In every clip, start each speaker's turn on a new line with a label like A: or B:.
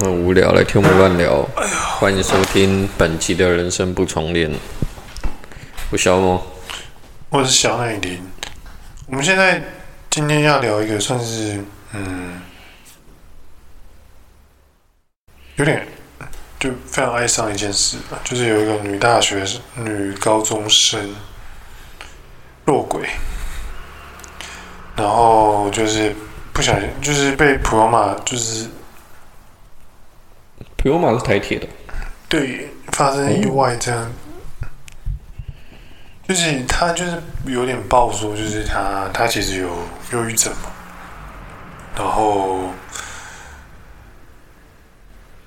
A: 很无聊，来听我们乱聊。欢迎收听本期的人生不重练。我小莫，
B: 我是小奶林。我们现在今天要聊一个算是嗯，有点就非常哀伤一件事吧，就是有一个女大学生、女高中生落轨，然后就是。不小心就是被普悠玛，就是
A: 普悠玛是台铁的，
B: 对，发生意外这样，就是他就是有点暴说，就是他他其实有忧郁症嘛，然后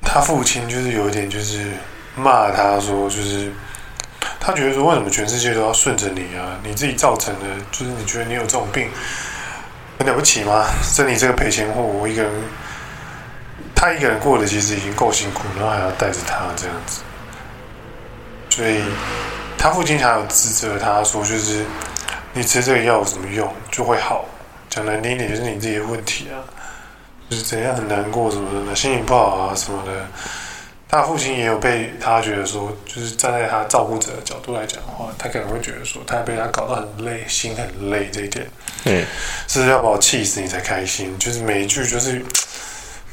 B: 他父亲就是有点就是骂他说，就是他觉得说为什么全世界都要顺着你啊？你自己造成的，就是你觉得你有这种病。很了不起吗？生你这个赔钱货，我一个人，他一个人过得其实已经够辛苦，然后还要带着他这样子，所以他父亲还有指责他说，就是你吃这个药有什么用，就会好。讲难听一点，就是你自己的问题啊，就是怎样很难过什么的，心情不好啊什么的。他父亲也有被他觉得说，就是站在他照顾者的角度来讲的话，他可能会觉得说，他被他搞得很累，心很累这一点，嗯，是要把我气死你才开心，就是每一句就是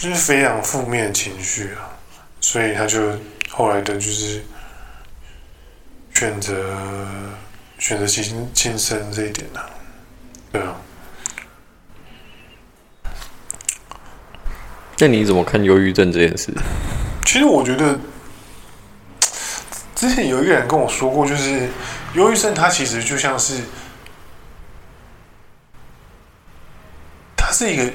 B: 就是非常负面的情绪啊，所以他就后来的就是选择选择轻轻生这一点呢、啊，对啊。
A: 那你怎么看忧郁症这件事？
B: 其实我觉得，之前有一个人跟我说过，就是忧郁症，它其实就像是，它是一个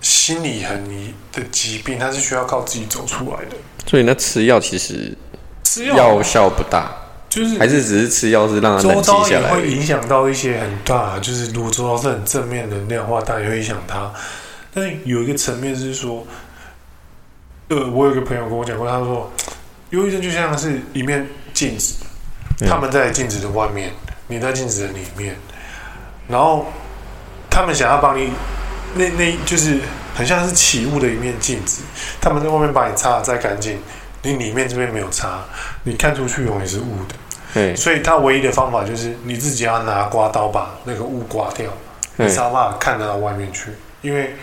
B: 心理很疑的疾病，它是需要靠自己走出来的。
A: 所以那吃药其实
B: 吃药
A: 药效不大，
B: 就是
A: 还是只是吃药是让它冷静下来，
B: 会影响到一些很大。就是如果周遭是很正面能量的话，当然会影响它。但是有一个层面是说。呃，我有个朋友跟我讲过，他说，忧郁症就像是一面镜子，他们在镜子的外面，你在镜子的里面，然后他们想要帮你，那那就是很像是起雾的一面镜子，他们在外面把你擦的再干净，你里面这边没有擦，你看出去永远是雾的。对，所以他唯一的方法就是你自己要拿刮刀把那个雾刮掉，你才有办法看得到外面去，因为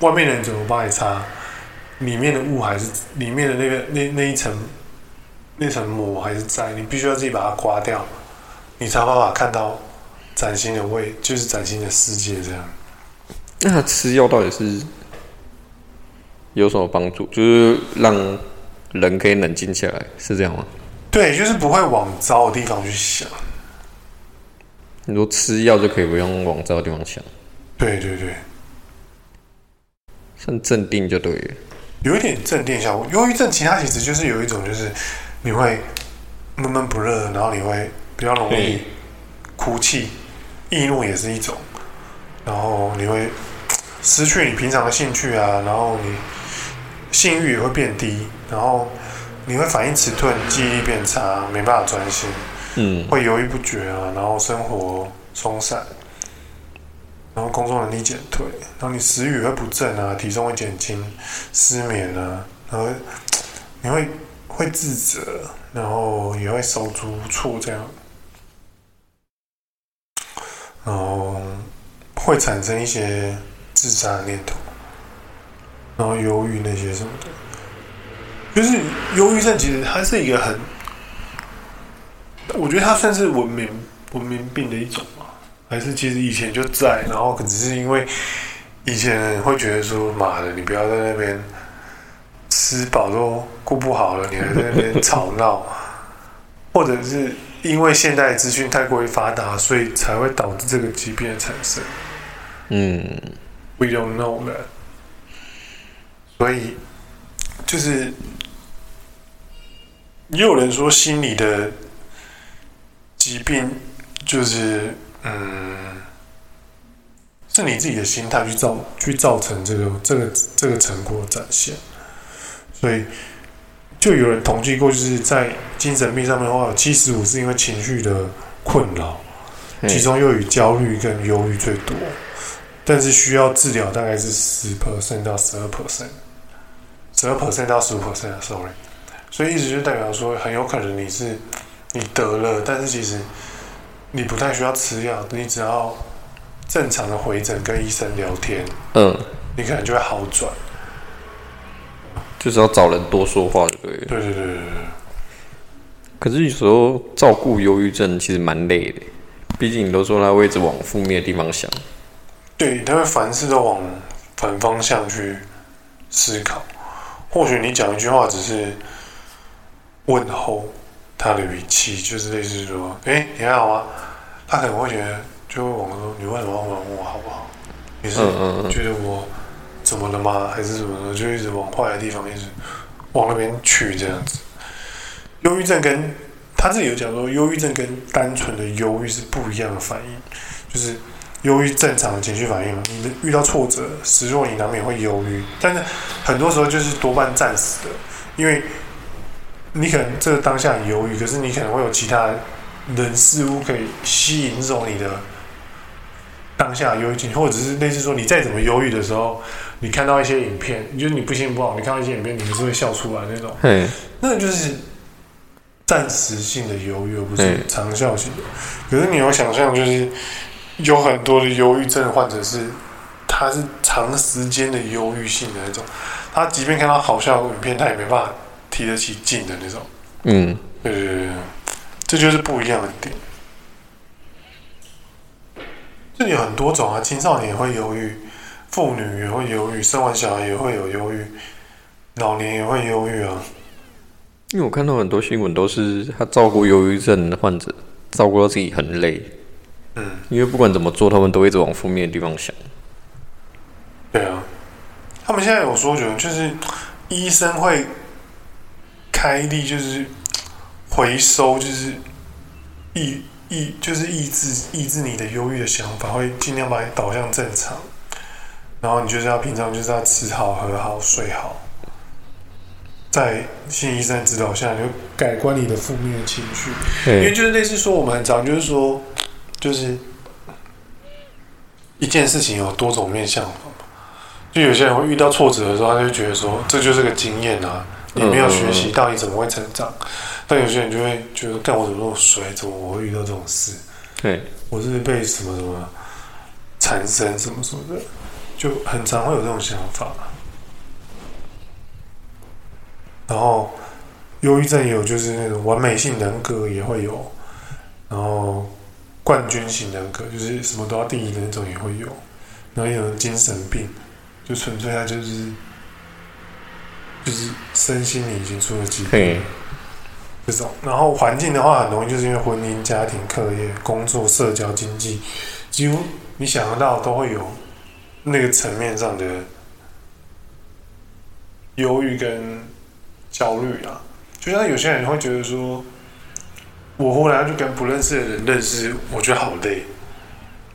B: 外面的人怎么帮你擦？里面的雾还是里面的那个那那一层那层膜还是在，你必须要自己把它刮掉，你才有办法看到崭新的味，就是崭新的世界这样。
A: 那他吃药到底是有什么帮助？就是让人可以冷静下来，是这样吗？
B: 对，就是不会往糟的地方去想。
A: 你说吃药就可以不用往糟的地方想？
B: 对对对，
A: 算镇定就对了。
B: 有一点镇定效果。忧郁症其他其实就是有一种，就是你会闷闷不乐，然后你会比较容易哭泣，易怒也是一种。然后你会失去你平常的兴趣啊，然后你性欲也会变低，然后你会反应迟钝，记忆力变差，没办法专心，嗯，会犹豫不决啊，然后生活松散。然后工作能力减退，然后你食欲会不振啊，体重会减轻，失眠啊，然后你会会自责，然后也会手足无措这样，然后会产生一些自杀的念头，然后忧郁那些什么的，就是忧郁症其实它是一个很，我觉得它算是文明文明病的一种。还是其实以前就在，然后可能是因为以前会觉得说，妈的，你不要在那边吃饱都顾不好了，你还在那边吵闹，或者是因为现代资讯太过于发达，所以才会导致这个疾病的产生。嗯，We don't know that。所以就是也有人说，心理的疾病就是。嗯，是你自己的心态去造去造成这个这个这个成果展现，所以就有人统计过，就是在精神病上面的话，有七十五是因为情绪的困扰，其中又以焦虑跟忧郁最多。但是需要治疗大概是十 percent 到十二 percent，十二 percent 到十五 percent，sorry。所以意思就代表说，很有可能你是你得了，但是其实你不太需要吃药，你只要正常的回诊跟医生聊天，
A: 嗯，
B: 你可能就会好转。
A: 就是要找人多说话，就对了。
B: 对对对对对。
A: 可是有时候照顾忧郁症其实蛮累的，毕竟你都说他会一直往负面的地方想。
B: 对，他会凡事都往反方向去思考。或许你讲一句话只是问候他的语气，就是类似说：“哎，你还好吗？”他可能会觉得，就会往说：“你为什么要问我好不好？你是觉得我？”怎么了吗？还是什么的？就一直往坏的地方，一直往那边去，这样子。忧郁症跟他自己有讲说，忧郁症跟单纯的忧郁是不一样的反应。就是忧郁正常的情绪反应嘛，你遇到挫折、失落，你难免会忧郁，但是很多时候就是多半暂时的，因为你可能这个当下很忧郁，可是你可能会有其他人事物可以吸引走你的当下忧郁情绪，或者是类似说你再怎么忧郁的时候。你看到一些影片，你觉得你不行不好，你看到一些影片，你还是会笑出来那种。
A: 嘿，
B: 那就是暂时性的忧郁，而不是长效性的。可是你有想象，就是有很多的忧郁症患者是，他是长时间的忧郁性的那种。他即便看到好笑的影片，他也没办法提得起劲的那种。
A: 嗯，
B: 对对对，这就是不一样的点。这里有很多种啊，青少年也会忧郁。妇女也会忧郁，生完小孩也会有忧郁，老年也会忧郁啊。
A: 因为我看到很多新闻都是他照顾忧郁症的患者，照顾到自己很累。
B: 嗯，
A: 因为不管怎么做，他们都一直往负面的地方想。
B: 对啊，他们现在有说，觉得就是医生会开立，就是回收，就是抑抑，就是抑制抑制你的忧郁的想法，会尽量把你导向正常。然后你就是要平常就是要吃好、喝好、睡好，在心理医生指导下，你就改观你的负面的情绪。因为就是类似说，我们很常就是说，就是一件事情有多种面向嘛。就有些人会遇到挫折的时候，他就觉得说，这就是个经验啊，你没有学习到，你怎么会成长？但有些人就会觉得，干我怎么那么衰？怎么我会遇到这种事？
A: 对，
B: 我是被什么什么缠身什么什么的。就很常会有这种想法，然后忧郁症也有，就是那种完美性人格也会有，然后冠军型人格就是什么都要第一的那种也会有，然后也有精神病，就纯粹他就是就是身心里已经出了疾病，这种。然后环境的话，很容易就是因为婚姻、家庭、课业、工作、社交、经济，几乎你想得到都会有。那个层面上的忧郁跟焦虑啊，就像有些人会觉得说，我忽然就跟不认识的人认识，我觉得好累，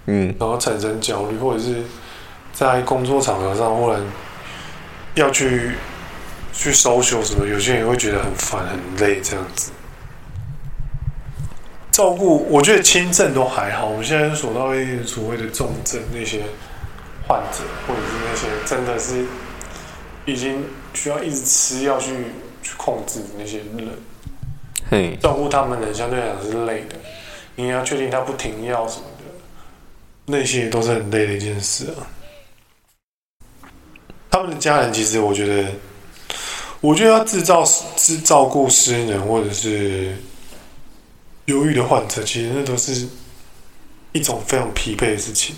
A: 嗯，
B: 然后产生焦虑，或者是在工作场合上忽然要去去 social 什么，有些人会觉得很烦很累这样子。照顾，我觉得轻症都还好，我们现在所到一些所谓的重症那些。患者，或者是那些真的是已经需要一直吃药去去控制的那些人，照顾他们的相对来讲是累的。你要确定他不停药什么的，那些都是很累的一件事啊。他们的家人其实，我觉得，我觉得要制造是照顾失人或者是忧郁的患者，其实那都是一种非常疲惫的事情。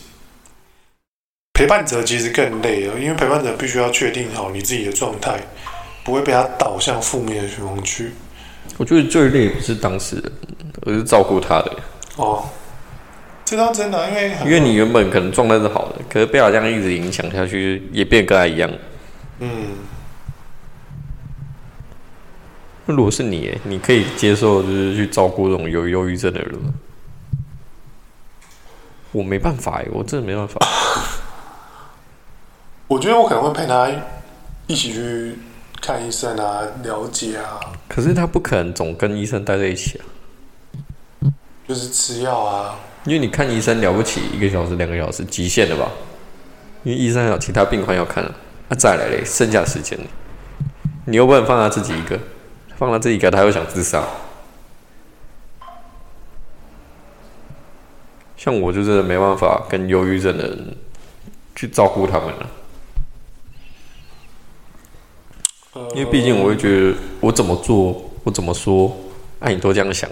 B: 陪伴者其实更累了，因为陪伴者必须要确定好你自己的状态，不会被他导向负面的循环去。
A: 我觉得最累不是当事人，而是照顾他的。
B: 哦，这倒真的，因为
A: 因为你原本可能状态是好的，可是被他这样一直影响下去，也变跟他一样。
B: 嗯。
A: 那如果是你，你可以接受就是去照顾这种有忧郁症的人吗？我没办法，我真的没办法。
B: 我觉得我可能会陪他一起去看医生啊，了解啊。
A: 可是他不可能总跟医生待在一起啊。
B: 就是吃药啊。
A: 因为你看医生了不起，一个小时、两个小时极限的吧？因为医生还有其他病患要看啊。那、啊、再来嘞，剩下的时间，你又不能放他自己一个，放他自己一个，他又想自杀。像我就真的没办法跟忧郁症的人去照顾他们了，因为毕竟我会觉得我怎么做，我怎么说，哎、啊，你都这样想，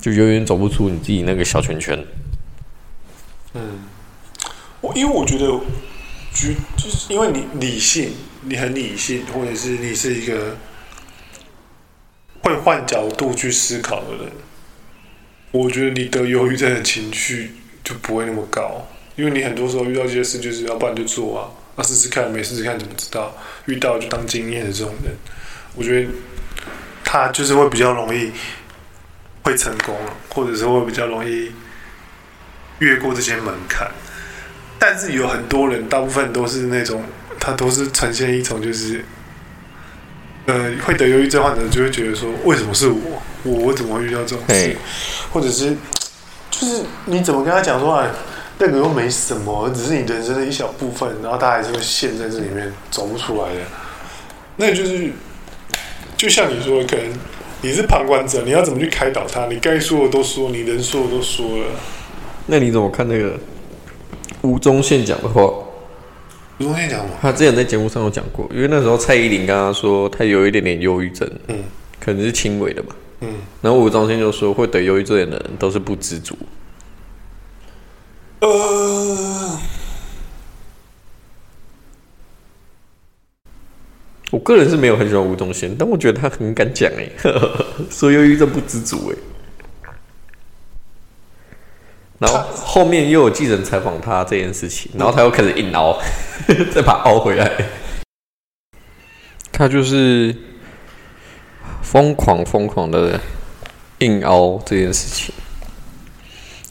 A: 就永远走不出你自己那个小圈圈。
B: 嗯，我因为我觉得，就就是因为你理性，你很理性，或者是你是一个会换角度去思考的人。我觉得你得忧郁症的情绪就不会那么高，因为你很多时候遇到这些事，就是要不然就做啊，那试试看，没试试看怎么知道？遇到就当经验的这种人，我觉得他就是会比较容易会成功，或者是会比较容易越过这些门槛。但是有很多人，大部分都是那种，他都是呈现一种就是。呃，会得忧郁症患者就会觉得说，为什么是我？我我怎么会遇到这种事或者是，就是你怎么跟他讲说，哎，那个又没什么，只是你人生的一小部分，然后他还是会陷在这里面走不出来的。那就是，就像你说的，可能你是旁观者，你要怎么去开导他？你该说的都说，你能说的都说了。
A: 那你怎么看那个吴宗宪讲的话？
B: 吴宗宪讲吗？
A: 他之前在节目上有讲过，因为那时候蔡依林跟他说他有一点点忧郁症，嗯，可能是轻微的吧，嗯。然后吴宗宪就说，会得忧郁症的人都是不知足。呃，我个人是没有很喜欢吴宗宪，但我觉得他很敢讲哎，说忧郁症不知足哎。然后后面又有记者采访他这件事情，然后他又开始硬凹，再把他凹回来。他就是疯狂疯狂的硬凹这件事情，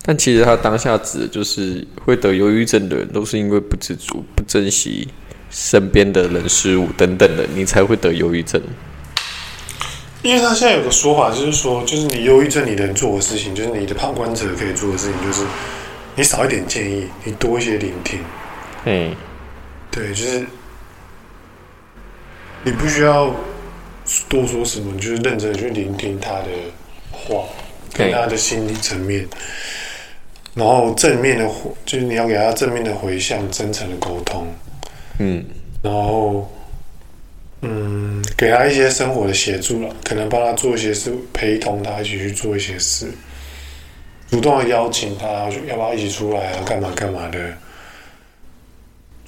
A: 但其实他当下指的就是会得忧郁症的人，都是因为不知足、不珍惜身边的人事物等等的，你才会得忧郁症。
B: 因为他现在有个说法，就是说，就是你忧郁症，你能做的事情，就是你的旁观者可以做的事情，就是你少一点建议，你多一些聆听。嗯，对，就是你不需要多说什么，你就是认真的去聆听他的话，跟他的心理层面，然后正面的回，就是你要给他正面的回向，真诚的沟通。嗯，然后。嗯，给他一些生活的协助了，可能帮他做一些事，陪同他一起去做一些事，主动的邀请他，要不要一起出来啊？干嘛干嘛的？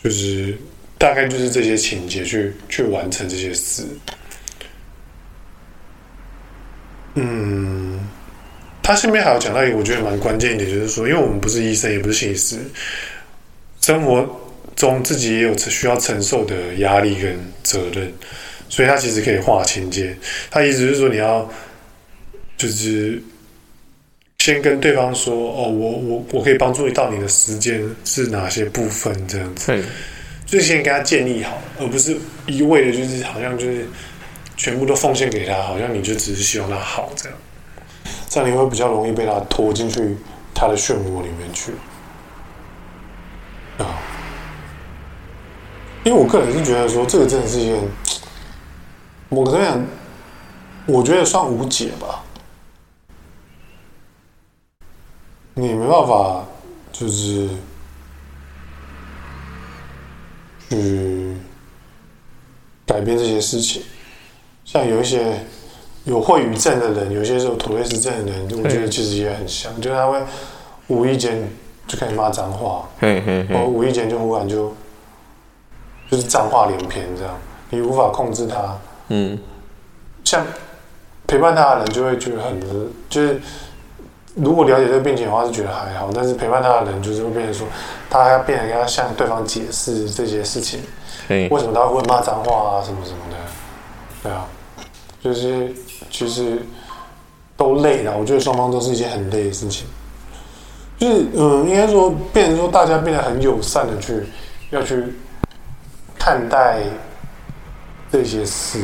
B: 就是大概就是这些情节去去完成这些事。嗯，他身边还有讲到一个我觉得蛮关键一点，就是说，因为我们不是医生，也不是心理师，生活。中自己也有需要承受的压力跟责任，所以他其实可以划清界。他意思是说，你要就是先跟对方说：“哦，我我我可以帮助你到你的时间是哪些部分？”这样子，就先跟他建立好，而不是一味的，就是好像就是全部都奉献给他，好像你就只是希望他好这样，这样你会比较容易被他拖进去他的漩涡里面去啊。因为我个人是觉得说，这个真的是一件，我跟你讲，我觉得算无解吧。你没办法，就是去改变这些事情。像有一些有秽语症的人，有些时候妥瑞氏症的人，我觉得其实也很像，就是他会无意间就开始骂脏话，或无意间就忽然就。就是脏话连篇，这样你无法控制他。嗯，像陪伴他的人就会觉得很，就是如果了解这个病情的话是觉得还好，但是陪伴他的人就是会变成说，他要变得要向对方解释这些事情，为什么他会骂脏话啊什么什么的，对啊，就是其实都累了，我觉得双方都是一件很累的事情，就是嗯，应该说变成说大家变得很友善的去要去。看待这些事，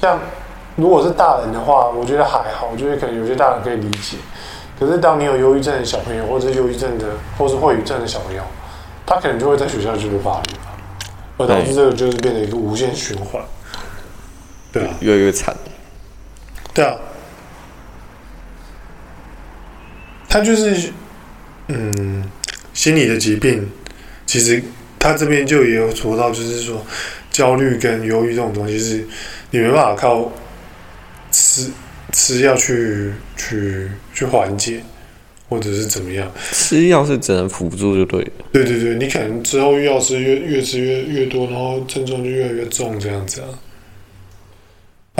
B: 像如果是大人的话，我觉得还好，我觉得可能有些大人可以理解。可是当你有忧郁症的小朋友，或者忧郁症的，或是会语症的小朋友，他可能就会在学校就被霸凌，而导致这个就是变成一个无限循环。对啊，
A: 越来越惨。
B: 对啊，他就是，嗯，心理的疾病，其实他这边就也有说到，就是说焦虑跟忧郁这种东西是你没办法靠吃吃药去去去缓解，或者是怎么样。
A: 吃药是只能辅助就对了。
B: 对对对，你可能之后药吃越越吃越越多，然后症状就越来越重，这样子啊。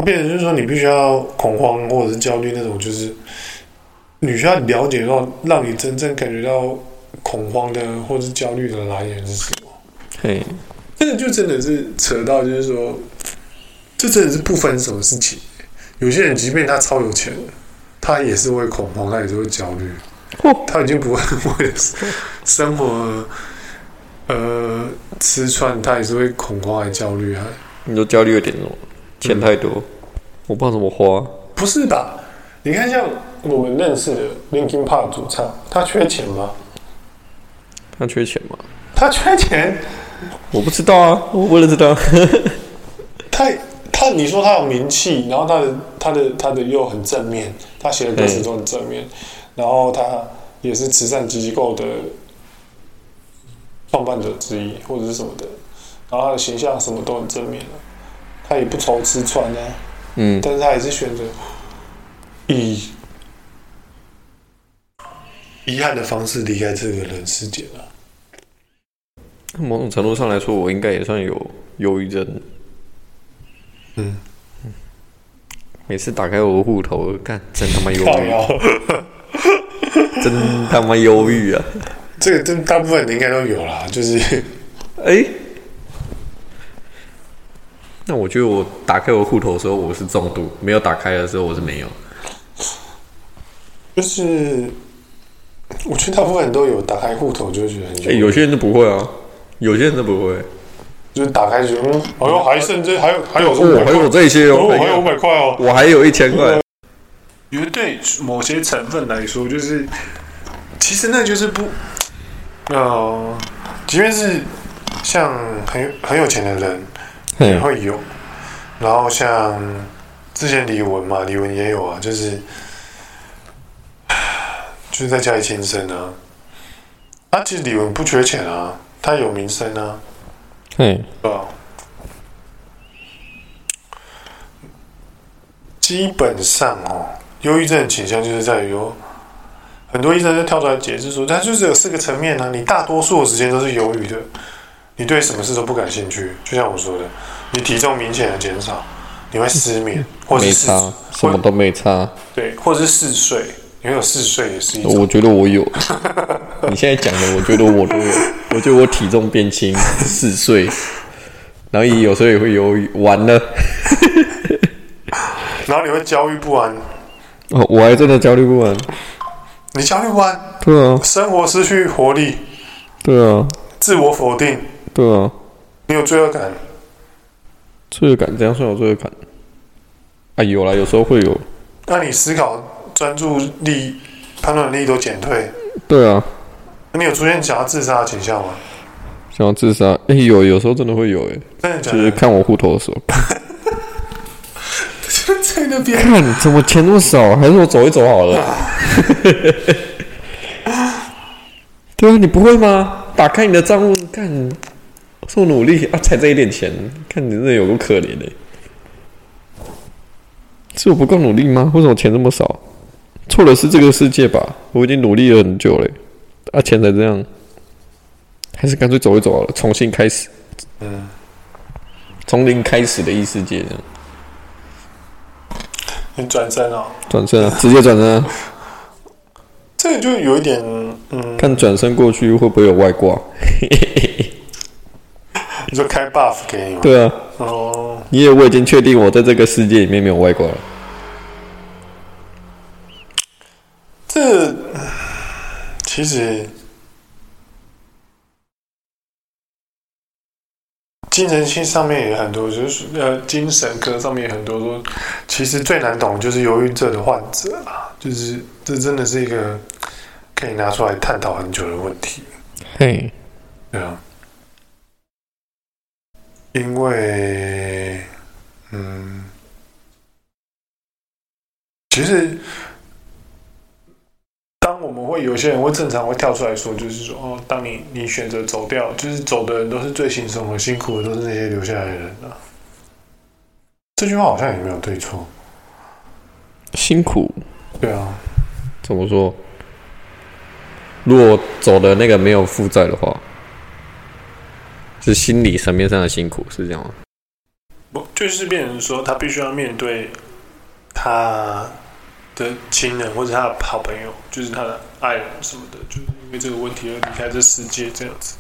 B: 它变成就是说，你必须要恐慌或者是焦虑那种，就是你需要了解到，让你真正感觉到恐慌的或者是焦虑的来源是什么。
A: 嘿，
B: 这个就真的是扯到，就是说，这真的是不分什么事情。有些人即便他超有钱，他也是会恐慌，他也是会焦虑。他已经不会 为了生活呃吃穿，他也是会恐慌还焦虑啊。
A: 你都焦虑有点多。钱太多，嗯、我不知道怎么花。
B: 不是吧？你看，像我们认识的 Linkin Park 主唱，他缺钱吗？
A: 他缺钱吗？
B: 他缺钱？
A: 我不知道啊，我不知道。
B: 他他，你说他有名气，然后他的他的他的又很正面，他写的歌词都很正面，然后他也是慈善机构的创办者之一，或者是什么的，然后他的形象什么都很正面的。他也不愁吃穿啊，嗯，但是他还是选择以遗憾的方式离开这个人世间了。
A: 某种程度上来说，我应该也算有忧郁症。嗯，每次打开我的户头，看真他妈忧郁，真他妈忧郁啊！
B: 这个真大部分人应该都有啦，就是，哎、欸。
A: 那我觉得我打开我户头的时候，我是重度；没有打开的时候，我是没有。
B: 就是我觉得大部分人都有打开户头，就会觉得很
A: 有些人就不会啊，有些人都不会，
B: 就是打开就嗯，哎呦，还剩这还有还有
A: 我，还有这些哦，
B: 我还有五百块哦，
A: 我还有一千块。
B: 因为对某些成分来说，就是其实那就是不，呃，即便是像很很有钱的人。也会有，然后像之前李玟嘛，李玟也有啊，就是 就是在家里轻生啊。啊，其实李玟不缺钱啊，他有名声啊。
A: 嗯，
B: 啊，基本上哦，忧郁症的倾向就是在于有很多医生就跳出来解释说，它就是有四个层面呢、啊。你大多数的时间都是忧郁的。你对什么事都不感兴趣，就像我说的，你体重明显的减少，你会失眠，或者是
A: 差，什么都没差，
B: 对，或者是嗜睡，你会有嗜睡也是一种。
A: 我觉得我有，你现在讲的，我觉得我都有。我觉得我体重变轻，嗜睡，然后也有时候也会犹豫，完了，
B: 然后你会焦虑不安。
A: 哦，我还真的焦虑不安。
B: 你焦虑不安？
A: 对啊。
B: 生活失去活力。
A: 对啊。
B: 自我否定。
A: 对啊，
B: 你有罪恶感？
A: 罪恶感怎样算有罪恶感？啊，有啦，有时候会有。
B: 那你思考、专注力、判断力都减退？
A: 对啊。
B: 那你有出现想要自杀的倾向吗？
A: 想要自杀？哎、欸，有，有时候真的会有，哎，
B: 真的假的？
A: 就是看我户头的时候。
B: 就 在那边
A: 看，怎么钱那么少？还是我走一走好了？对啊，你不会吗？打开你的账户看。做努力 啊，才这一点钱，看你真的有够可怜的。是我不够努力吗？为什么钱这么少？错的是这个世界吧？我已经努力了很久了，啊，钱才这样，还是干脆走一走好了，重新开始。嗯，从零开始的异世界这样。
B: 你转身啊？
A: 转身啊！直接转身啊！
B: 这个就有一点，嗯，
A: 看转身过去会不会有外挂？
B: 你说开 buff 给你吗？
A: 对啊。哦。因为我已经确定我在这个世界里面没有外挂了。
B: 这其实精神性上面也很多，就是呃精神科上面也很多说，其实最难懂就是忧郁症的患者啊，就是这真的是一个可以拿出来探讨很久的问题。
A: 嘿，
B: 对啊，因为，嗯，其实。当我们会有些人会正常会跳出来说，就是说哦，当你你选择走掉，就是走的人都是最轻松的，辛苦的都是那些留下来的人啊。这句话好像也没有对错。
A: 辛苦，
B: 对啊。
A: 怎么说？如果走的那个没有负债的话，是心理层面上的辛苦，是这样吗？
B: 不，就是变成说他必须要面对他。的亲人或者他的好朋友，就是他的爱人什么的，就是因为这个问题而离开这世界这样子。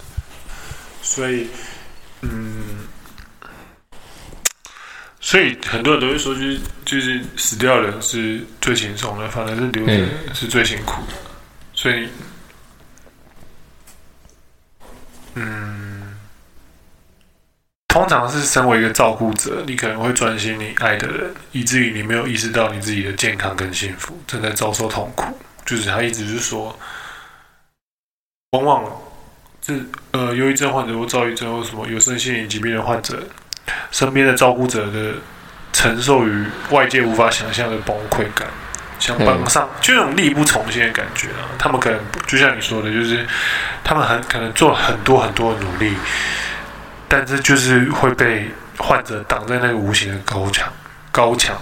B: 所以，嗯，所以很多人都会说，就是就是死掉的人是最轻松的，反而是留的人是最辛苦的。所以，嗯。通常是身为一个照顾者，你可能会专心你爱的人，以至于你没有意识到你自己的健康跟幸福正在遭受痛苦。就是他一直是说，往往这呃，忧郁症患者或躁郁症或什么有身心疾病的患者，身边的照顾者的承受于外界无法想象的崩溃感，想帮上，就那种力不从心的感觉啊。他们可能就像你说的，就是他们很可能做了很多很多的努力。但是就是会被患者挡在那个无形的高墙高墙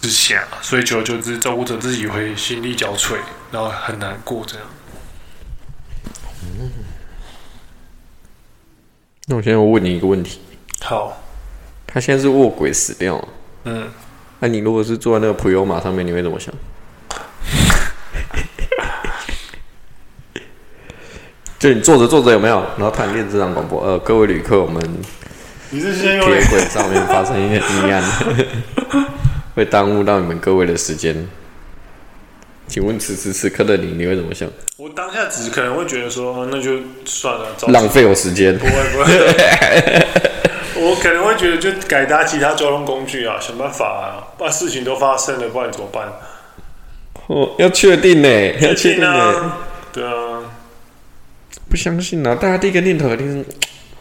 B: 之下，所以久而久之，照顾者自己会心力交瘁，然后很难过这样。
A: 嗯。那我现在我问你一个问题。
B: 好。
A: 他现在是卧轨死掉了。
B: 嗯。
A: 那你如果是坐在那个普悠玛上面，你会怎么想？就你坐着坐着有没有？然后突然电视上广播，呃，各位旅客，我们铁轨上面发生一些意外，会耽误到你们各位的时间。请问此时此刻的你，你会怎么想？
B: 我当下只可能会觉得说，那就算了，
A: 浪费我时间。
B: 不会不会，我可能会觉得就改搭其他交通工具啊，想办法啊，把事情都发生了，不然怎么办？
A: 哦，要确定呢，要确定呢，
B: 对啊。
A: 不相信啊！大家第一个念头一定是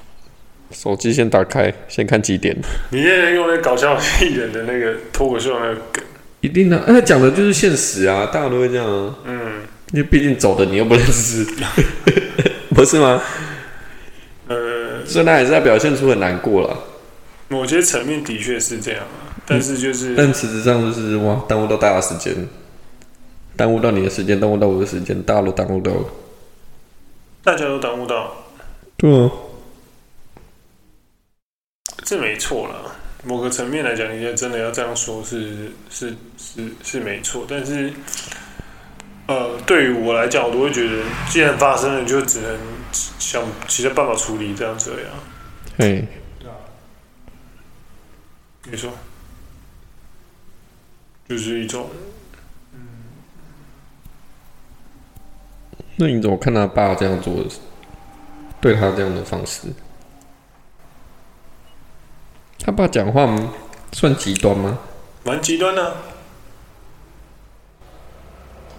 A: 手机先打开，先看几点。
B: 你现在用那搞笑艺人的那个脱口秀那个梗，
A: 一定的、啊，他讲的就是现实啊，大家都会这样啊。
B: 嗯，
A: 因为毕竟走的你又不认识，不是吗？
B: 呃，
A: 所以他也是在表现出很难过了。
B: 某些层面的确是这样啊，但是就是，嗯、
A: 但实质上就是哇，耽误到大家时间，耽误到你的时间，耽误到我的时间，大家都耽误到了。
B: 大家都耽误到，
A: 对啊，
B: 这没错啦。某个层面来讲，你真的要这样说是，是是是是没错。但是，呃，对于我来讲，我都会觉得，既然发生了，就只能想其他办法处理，这样子呀。
A: 对，
B: 没错，就是一种。
A: 那你怎么看他爸这样做的？对他这样的方式，他爸讲话算极端吗？
B: 蛮极端的，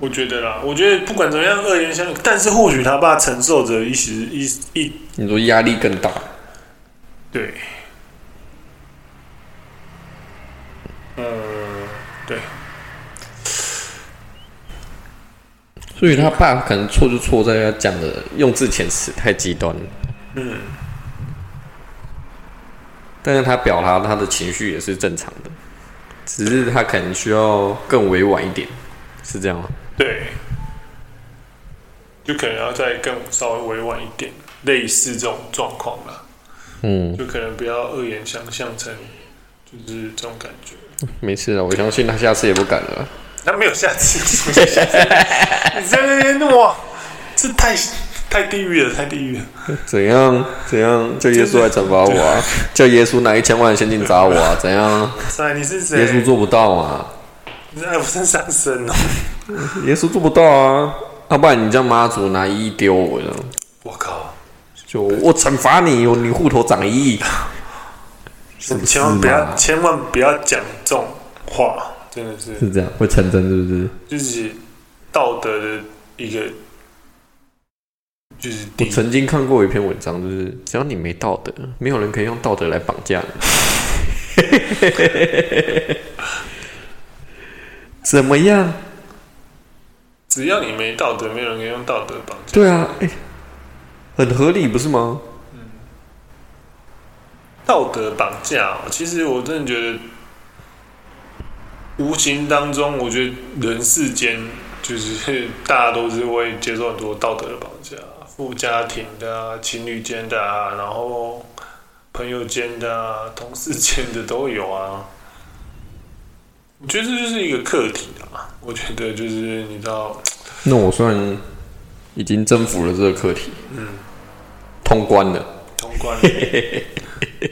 B: 我觉得啦。我觉得不管怎么样，恶言相，但是或许他爸承受着一时一一，
A: 你说压力更大，
B: 对，呃，对。
A: 所以他爸可能错就错在他讲的用字遣词太极端了。
B: 嗯，
A: 但是他表达他的情绪也是正常的，只是他可能需要更委婉一点，是这样吗？
B: 对，就可能要再更稍微委婉一点，类似这种状况吧。
A: 嗯，
B: 就可能不要恶言相向成，就是这种感觉。
A: 没事了，我相信他下次也不敢了。
B: 那没有下次，下 次你在那边哇，这太太地狱了，太地狱了。
A: 怎样怎样？叫耶稣来惩罚我啊？叫耶稣拿一千万现金砸我啊？怎样？
B: 塞，你是谁？
A: 耶稣做不到啊！
B: 你是爱弗森上身哦。
A: 耶稣做不到啊！要不然你叫妈祖拿一亿丢我呢？
B: 我靠！
A: 就我惩罚你，你户头涨一亿。
B: 千万不要，千万不要讲这种话。真的是
A: 是这样，会成真是不是？
B: 就是道德的一个，就是
A: 我曾经看过一篇文章，就是只要你没道德，没有人可以用道德来绑架你。怎么样？
B: 只要你没道德，没有人可以用道德绑架。
A: 对啊，欸，很合理，不是吗？
B: 嗯，道德绑架，其实我真的觉得。无形当中，我觉得人世间就是大家都是会接受很多道德的绑架，父家庭的啊，情侣间的啊，然后朋友间的啊，同事间的都有啊。我觉得这就是一个课题啊。我觉得就是你知道，
A: 那我算已经征服了这个课题，嗯，通关了，
B: 通关了，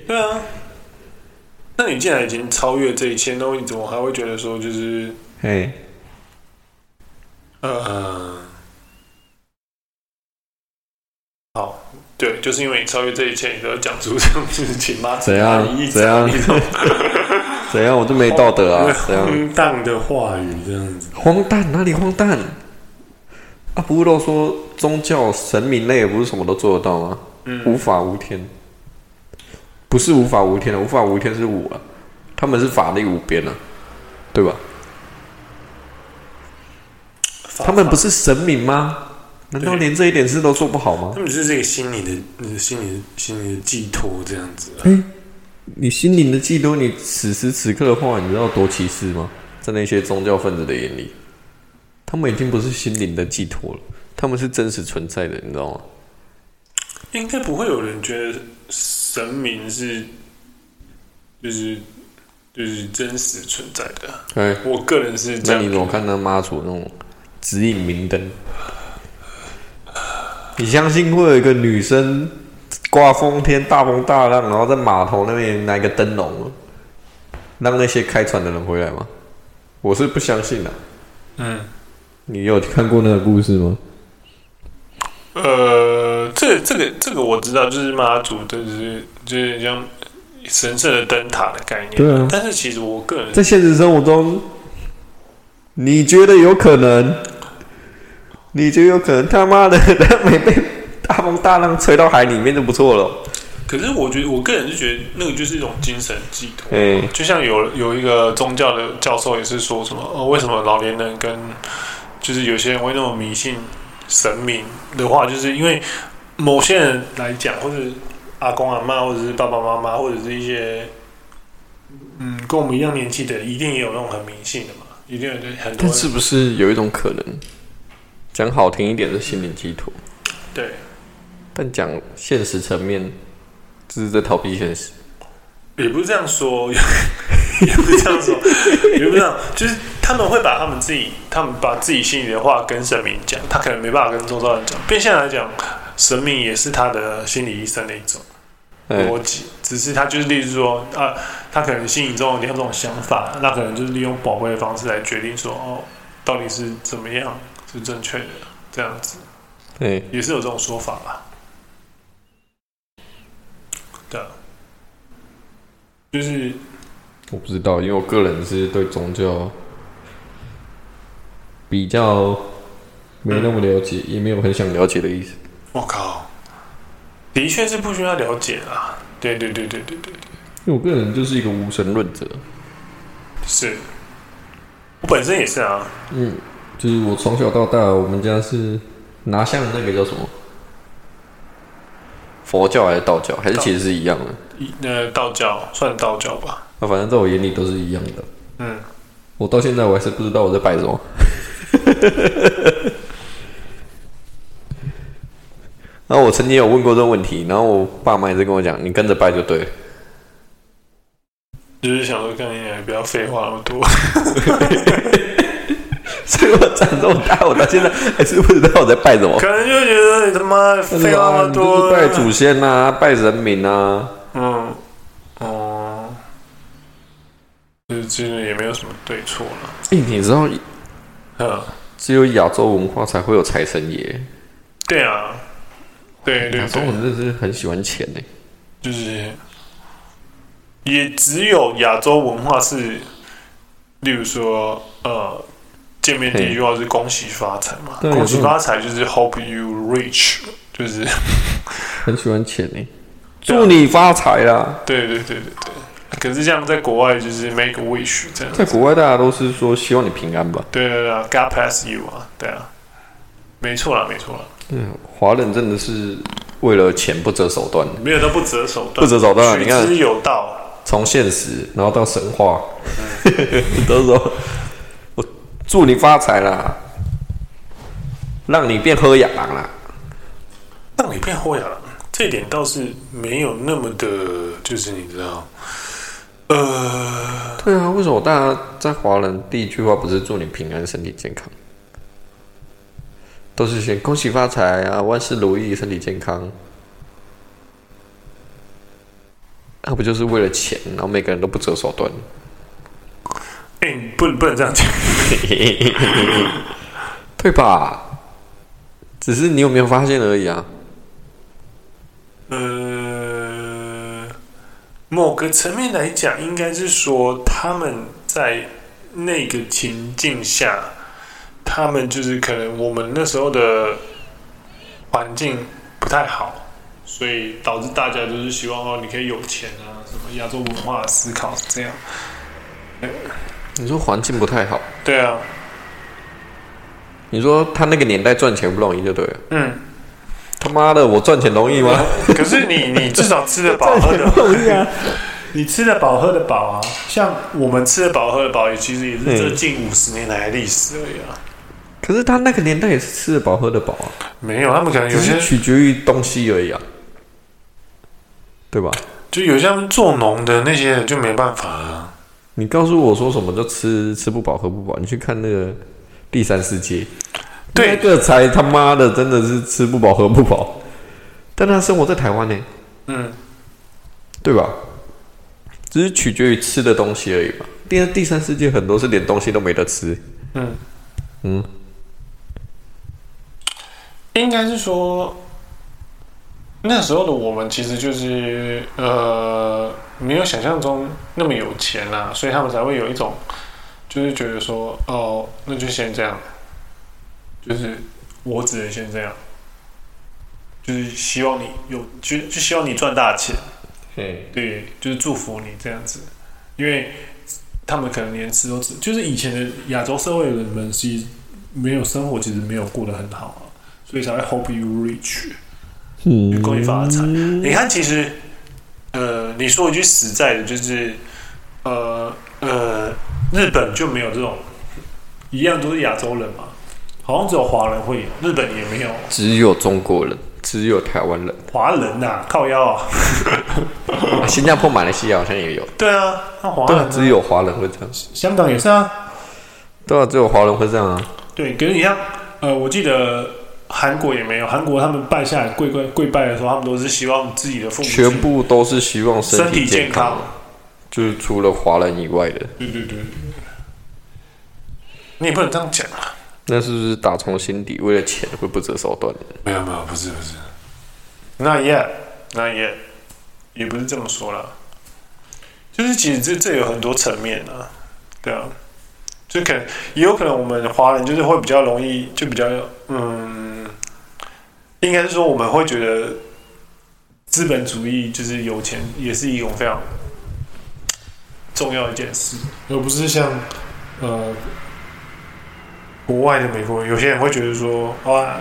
B: 对啊。那你既然已经超越这一切，那你怎么还会觉得说就是，
A: 嘿，
B: 呃，好，对，就是因为你超越这一切，你都要讲出这种事情吗？
A: 怎样？怎样？怎样？我就没道德啊！怎样？
B: 荒诞的话语这样子，
A: 荒诞哪里荒诞？啊，不是都说宗教神明类不是什么都做得到吗？嗯，无法无天。不是无法无天的，无法无天是我啊，他们是法力无边啊，对吧？他们不是神明吗？难道连这一点事都做不好吗？
B: 他们就是这个心灵的、心灵、心灵的寄托这样子、啊。
A: 哎、欸，你心灵的寄托，你此时此刻的话，你知道多歧视吗？在那些宗教分子的眼里，他们已经不是心灵的寄托了，他们是真实存在的，你知道吗？
B: 应该不会有人觉得。神明是，就是就是真实存在的。
A: 对，
B: 我个人是这样。
A: 那你怎么看那妈祖那种指引明灯？你相信会有一个女生刮风天大风大浪，然后在码头那边拿一个灯笼，让那些开船的人回来吗？我是不相信的。嗯，你有看过那个故事吗？
B: 呃，这个、这个这个我知道，就是妈祖的，就是就是像神圣的灯塔的概念。
A: 对啊，
B: 但是其实我个人
A: 在现实生活中，你觉得有可能？你觉得有可能？他妈的，他没被大风大浪吹到海里面就不错了。
B: 可是我觉得，我个人是觉得那个就是一种精神寄托。嗯，就像有有一个宗教的教授也是说什么，哦，为什么老年人跟就是有些人会那么迷信？神明的话，就是因为某些人来讲，或者阿公阿妈，或者是爸爸妈妈，或者是一些嗯，跟我们一样年纪的，一定也有那种很迷信的嘛，一定有很多。
A: 但是不是有一种可能，讲好听一点是心灵寄托，
B: 对，
A: 但讲现实层面，这是在逃避现实。
B: 也不是这样说，也不是这样说，也不是这样，就是他们会把他们自己，他们把自己心里的话跟神明讲，他可能没办法跟周遭人讲。变相来讲，神明也是他的心理医生的一种逻辑，只是他就是例如说啊，他可能心里中有两种想法，那可能就是利用宝贵的方式来决定说哦，到底是怎么样是正确的这样子，
A: 对，
B: 也是有这种说法吧，对。就是
A: 我不知道，因为我个人是对宗教比较没那么了解，嗯、也没有很想了解的意思。
B: 我靠，的确是不需要了解啊！对对对对对对对，
A: 因为我个人就是一个无神论者。
B: 是，我本身也是啊。
A: 嗯，就是我从小到大，我们家是拿香的那个叫什么？佛教还是道教？还是其实是一样的？
B: 呃，道教算道教吧。
A: 那、啊、反正在我眼里都是一样的。嗯，我到现在我还是不知道我在拜什么。然后我曾经有问过这个问题，然后我爸妈也是跟我讲：“你跟着拜就对了。”
B: 就是想说，跟你不要废话那么多。
A: 所以我长这么大，我到现在还是不知道我在拜什么。
B: 可能就觉得你他妈废话那么多，
A: 拜祖先呐、啊，拜神明啊。
B: 嗯，哦、嗯，就是其实也没有什么对错了。
A: 哎、欸，你知道，嗯，只有亚洲文化才会有财神爷。
B: 对啊，对对对，亚洲
A: 人真是很喜欢钱呢。
B: 就是，也只有亚洲文化是例如说，呃，见面第一句话是恭喜发财嘛，恭喜发财就是 Hope you rich，就是
A: 很喜欢钱呢，祝你发财啦。
B: 对对对对对。可是这样在国外就是 make a wish 这样，
A: 在国外大家都是说希望你平安吧？
B: 对对对，God bless you 啊，对啊，没错啦，没错啦。
A: 嗯，华人真的是为了钱不择手段，
B: 没有都不择手段，
A: 不择手段。你看，
B: 取之有道。
A: 从现实，然后到神话，都说我祝你发财啦，让你变喝哑郎啦，
B: 让你变喝哑郎，这点倒是没有那么的，就是你知道，呃，
A: 对啊，为什么大家在华人第一句话不是祝你平安、身体健康，都是先恭喜发财啊，万事如意、身体健康。那不就是为了钱，然后每个人都不择手段？
B: 哎、欸，不能不能这样讲，
A: 对吧？只是你有没有发现而已啊？
B: 呃，某个层面来讲，应该是说他们在那个情境下，他们就是可能我们那时候的环境不太好。所以导致大家就是希望哦，你可以有钱啊，什么亚洲文化的思考是这样。
A: 你说环境不太好？
B: 对啊。
A: 你说他那个年代赚钱不容易就对了。
B: 嗯。
A: 他妈的，我赚钱容易吗？
B: 可是你你至少吃得饱喝得容易啊。你吃得饱喝得饱啊，像我们吃得饱喝得饱，也其实也是这近五十年来的历史而已啊。
A: 可是他那个年代也是吃得饱喝得饱啊。
B: 没有，他们可能有些
A: 取决于东西而已啊。对吧？
B: 就有像做农的那些人就没办法啊。
A: 你告诉我说什么叫吃吃不饱喝不饱？你去看那个第三世界，对，那个才他妈的真的是吃不饱喝不饱。但他生活在台湾呢，嗯，对吧？只是取决于吃的东西而已嘛。第二第三世界很多是连东西都没得吃。嗯嗯，
B: 应该是说。那时候的我们其实就是呃，没有想象中那么有钱啦、啊，所以他们才会有一种，就是觉得说，哦，那就先这样，就是我只能先这样，就是希望你有，就就希望你赚大钱，对，对，就是祝福你这样子，因为他们可能连吃都吃，就是以前的亚洲社会的人们其实没有生活，其实没有过得很好啊，所以才会 hope you rich。嗯，恭喜发财！你看，其实，呃，你说一句实在的，就是，呃呃，日本就没有这种，一样都是亚洲人嘛，好像只有华人会有，日本也没有，
A: 只有中国人，只有台湾人，
B: 华人呐、啊，靠腰啊，
A: 新加坡、马来西亚好像也有，
B: 对啊，那华人、啊、
A: 只有华人会这样，
B: 香港也是啊，
A: 对啊，只有华人会这样啊，
B: 对，可是你像，呃，我记得。韩国也没有，韩国他们拜下来跪跪跪拜的时候，他们都是希望自己的父母
A: 全部都是希望
B: 身体健康，
A: 就是除了华人以外的。
B: 对对对，你也不能这样讲啊。
A: 那是不是打从心底为了钱会不择手段？
B: 没有没有，不是不是。那也那也也不是这么说啦。就是其实这这有很多层面啊，对啊，就可能也有可能我们华人就是会比较容易，就比较嗯。应该是说，我们会觉得资本主义就是有钱，也是一种非常重要一件事，而不是像呃国外的美国人，有些人会觉得说，啊，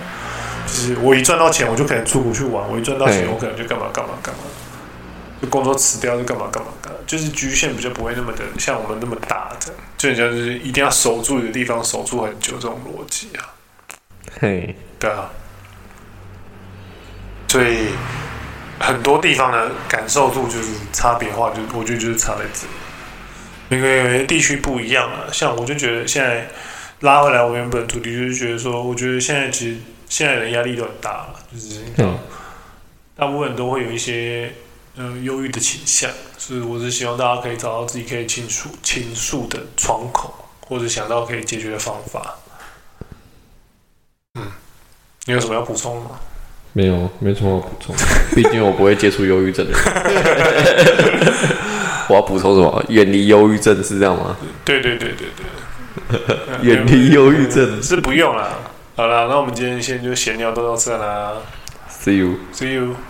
B: 就是我一赚到钱，我就可能出国去玩；我一赚到钱，我可能就干嘛干嘛干嘛，就工作辞掉，就干嘛干嘛干嘛，就是局限比较不会那么的像我们那么大的，就像是一定要守住一个地方，守住很久这种逻辑啊。
A: 嘿，
B: 对啊。所以很多地方的感受度就是差别化，就我觉得就是差在这里，因为地区不一样啊。像我就觉得现在拉回来我原本主题，就是觉得说，我觉得现在其实现在人压力都很大了，就是大部分都会有一些嗯忧郁的倾向，所以我是希望大家可以找到自己可以倾诉倾诉的窗口，或者想到可以解决的方法。嗯，你有什么要补充的吗？
A: 没有，没什么补充。毕竟我不会接触忧郁症的。我要补充什么？远离忧郁症是这样吗？
B: 对对对对对，
A: 远离忧郁症
B: 是不用了。好了，那我们今天先就闲聊到这啦。
A: See you.
B: See you.